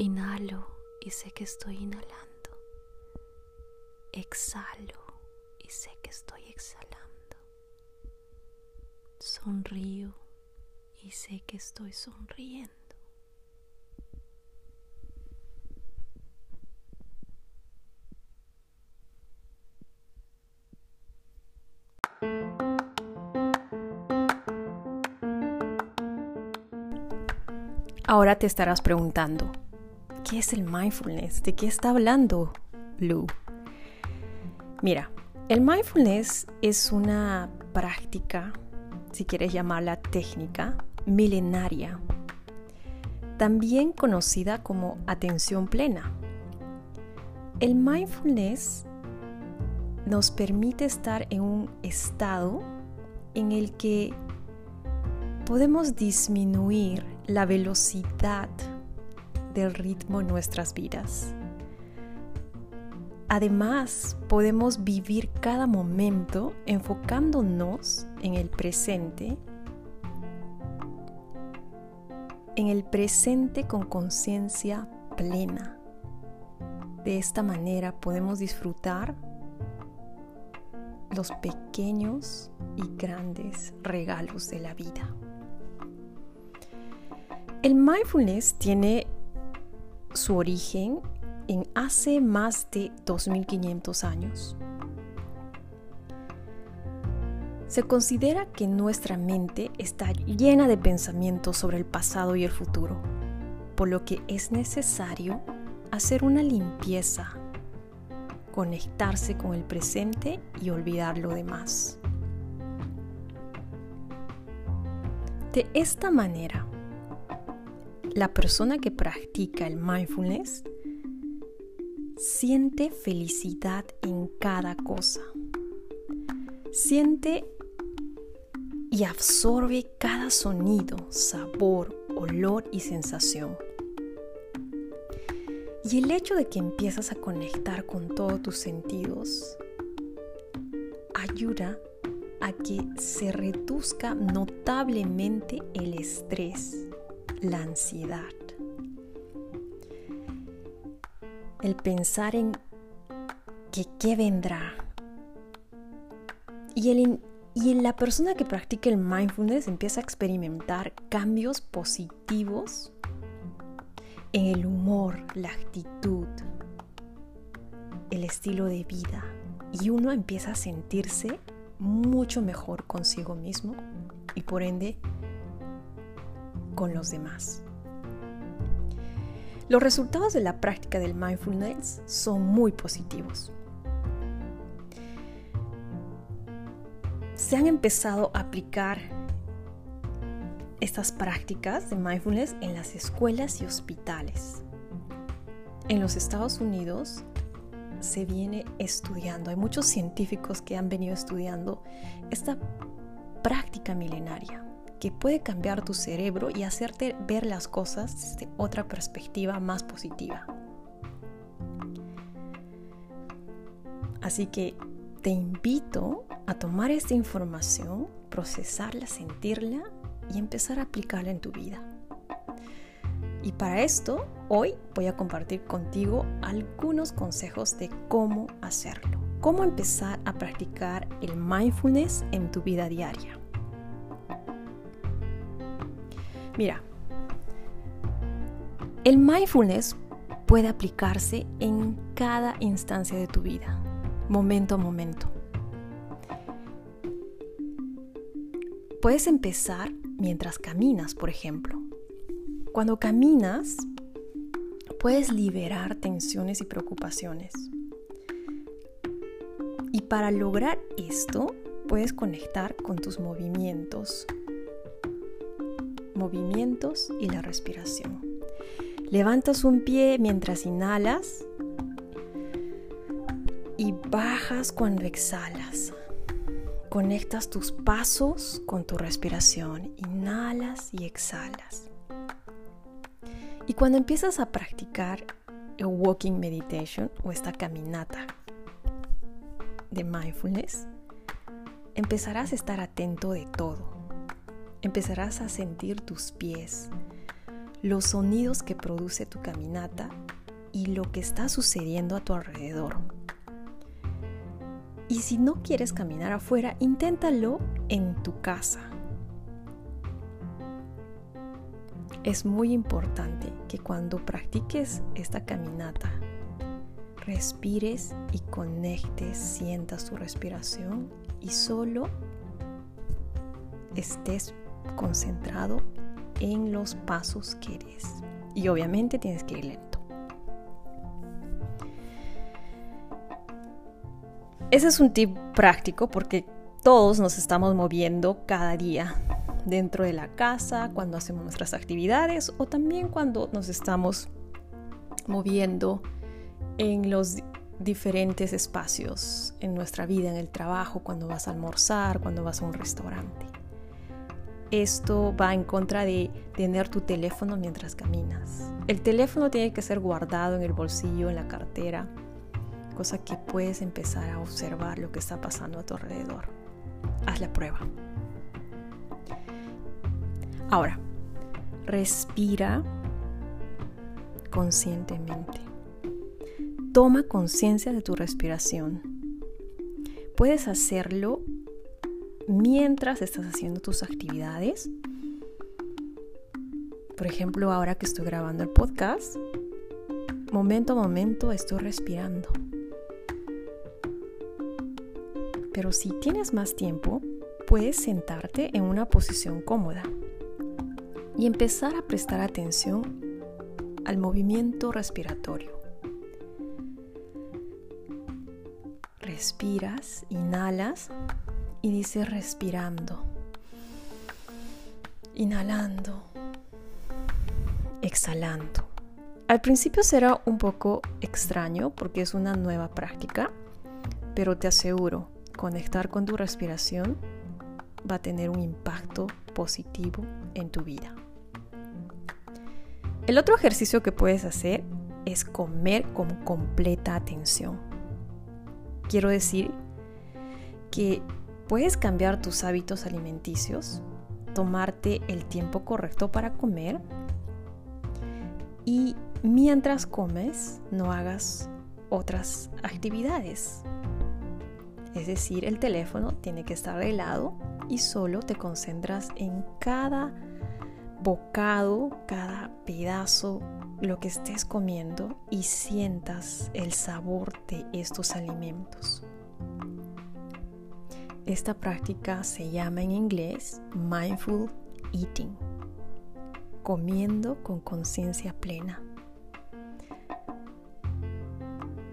Inhalo y sé que estoy inhalando. Exhalo y sé que estoy exhalando. Sonrío y sé que estoy sonriendo. Ahora te estarás preguntando, ¿qué es el mindfulness? ¿De qué está hablando Blue? Mira, el mindfulness es una práctica, si quieres llamarla técnica, milenaria, también conocida como atención plena. El mindfulness nos permite estar en un estado en el que podemos disminuir la velocidad del ritmo en nuestras vidas. Además, podemos vivir cada momento enfocándonos en el presente, en el presente con conciencia plena. De esta manera podemos disfrutar los pequeños y grandes regalos de la vida. El mindfulness tiene su origen en hace más de 2500 años. Se considera que nuestra mente está llena de pensamientos sobre el pasado y el futuro, por lo que es necesario hacer una limpieza, conectarse con el presente y olvidar lo demás. De esta manera, la persona que practica el mindfulness siente felicidad en cada cosa. Siente y absorbe cada sonido, sabor, olor y sensación. Y el hecho de que empiezas a conectar con todos tus sentidos ayuda a que se reduzca notablemente el estrés la ansiedad. El pensar en que qué vendrá. Y, el, y la persona que practica el mindfulness empieza a experimentar cambios positivos en el humor, la actitud, el estilo de vida. Y uno empieza a sentirse mucho mejor consigo mismo y por ende con los demás. Los resultados de la práctica del mindfulness son muy positivos. Se han empezado a aplicar estas prácticas de mindfulness en las escuelas y hospitales. En los Estados Unidos se viene estudiando, hay muchos científicos que han venido estudiando esta práctica milenaria que puede cambiar tu cerebro y hacerte ver las cosas desde otra perspectiva más positiva. Así que te invito a tomar esta información, procesarla, sentirla y empezar a aplicarla en tu vida. Y para esto, hoy voy a compartir contigo algunos consejos de cómo hacerlo. Cómo empezar a practicar el mindfulness en tu vida diaria. Mira, el mindfulness puede aplicarse en cada instancia de tu vida, momento a momento. Puedes empezar mientras caminas, por ejemplo. Cuando caminas, puedes liberar tensiones y preocupaciones. Y para lograr esto, puedes conectar con tus movimientos, movimientos y la respiración. Levantas un pie mientras inhalas y bajas cuando exhalas. Conectas tus pasos con tu respiración. Inhalas y exhalas. Y cuando empiezas a practicar el walking meditation o esta caminata de mindfulness, empezarás a estar atento de todo empezarás a sentir tus pies, los sonidos que produce tu caminata y lo que está sucediendo a tu alrededor. Y si no quieres caminar afuera, inténtalo en tu casa. Es muy importante que cuando practiques esta caminata, respires y conectes, sientas tu respiración y solo estés concentrado en los pasos que des. Y obviamente tienes que ir lento. Ese es un tip práctico porque todos nos estamos moviendo cada día dentro de la casa, cuando hacemos nuestras actividades o también cuando nos estamos moviendo en los diferentes espacios en nuestra vida, en el trabajo, cuando vas a almorzar, cuando vas a un restaurante. Esto va en contra de tener tu teléfono mientras caminas. El teléfono tiene que ser guardado en el bolsillo, en la cartera, cosa que puedes empezar a observar lo que está pasando a tu alrededor. Haz la prueba. Ahora, respira conscientemente. Toma conciencia de tu respiración. Puedes hacerlo mientras estás haciendo tus actividades. Por ejemplo, ahora que estoy grabando el podcast, momento a momento estoy respirando. Pero si tienes más tiempo, puedes sentarte en una posición cómoda y empezar a prestar atención al movimiento respiratorio. Respiras, inhalas y dices respirando, inhalando, exhalando. Al principio será un poco extraño porque es una nueva práctica, pero te aseguro, conectar con tu respiración va a tener un impacto positivo en tu vida. El otro ejercicio que puedes hacer es comer con completa atención. Quiero decir que Puedes cambiar tus hábitos alimenticios, tomarte el tiempo correcto para comer y mientras comes no hagas otras actividades. Es decir, el teléfono tiene que estar de lado y solo te concentras en cada bocado, cada pedazo, lo que estés comiendo y sientas el sabor de estos alimentos. Esta práctica se llama en inglés mindful eating, comiendo con conciencia plena.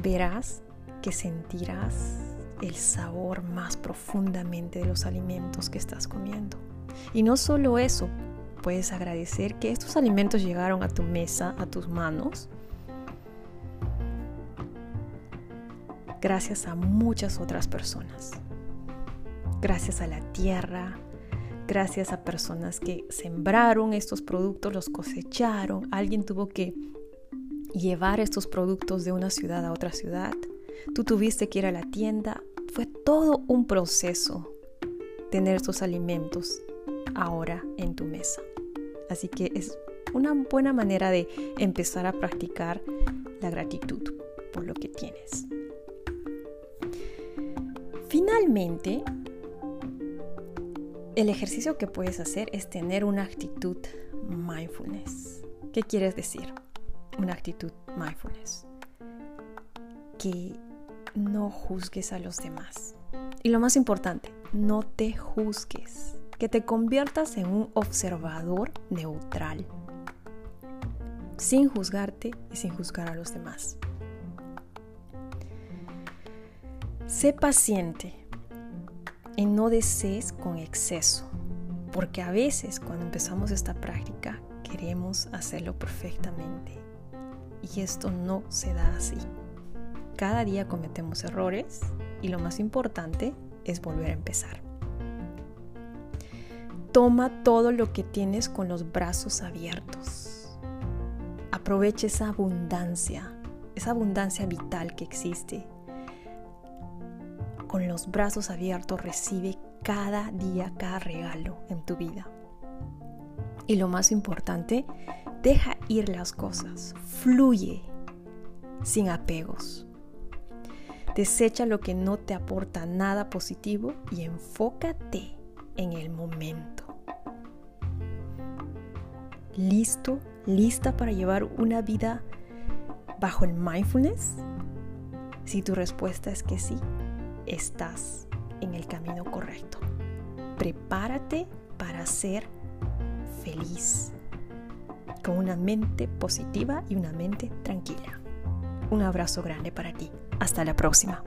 Verás que sentirás el sabor más profundamente de los alimentos que estás comiendo. Y no solo eso, puedes agradecer que estos alimentos llegaron a tu mesa, a tus manos, gracias a muchas otras personas gracias a la tierra, gracias a personas que sembraron estos productos, los cosecharon, alguien tuvo que llevar estos productos de una ciudad a otra ciudad, tú tuviste que ir a la tienda, fue todo un proceso tener estos alimentos ahora en tu mesa. Así que es una buena manera de empezar a practicar la gratitud por lo que tienes. Finalmente, el ejercicio que puedes hacer es tener una actitud mindfulness. ¿Qué quieres decir? Una actitud mindfulness. Que no juzgues a los demás. Y lo más importante, no te juzgues. Que te conviertas en un observador neutral. Sin juzgarte y sin juzgar a los demás. Sé paciente y no desees con exceso, porque a veces cuando empezamos esta práctica queremos hacerlo perfectamente y esto no se da así. Cada día cometemos errores y lo más importante es volver a empezar. Toma todo lo que tienes con los brazos abiertos. Aprovecha esa abundancia, esa abundancia vital que existe con los brazos abiertos recibe cada día, cada regalo en tu vida. Y lo más importante, Deja ir las cosas, fluye sin apegos. Desecha lo que no te aporta nada positivo y enfócate en el momento. ¿Listo? ¿Lista para llevar una vida bajo el mindfulness? Si tu respuesta es que sí, estás en el camino correcto. Prepárate para ser feliz, con una mente positiva y una mente tranquila. Un abrazo grande para ti. Hasta la próxima.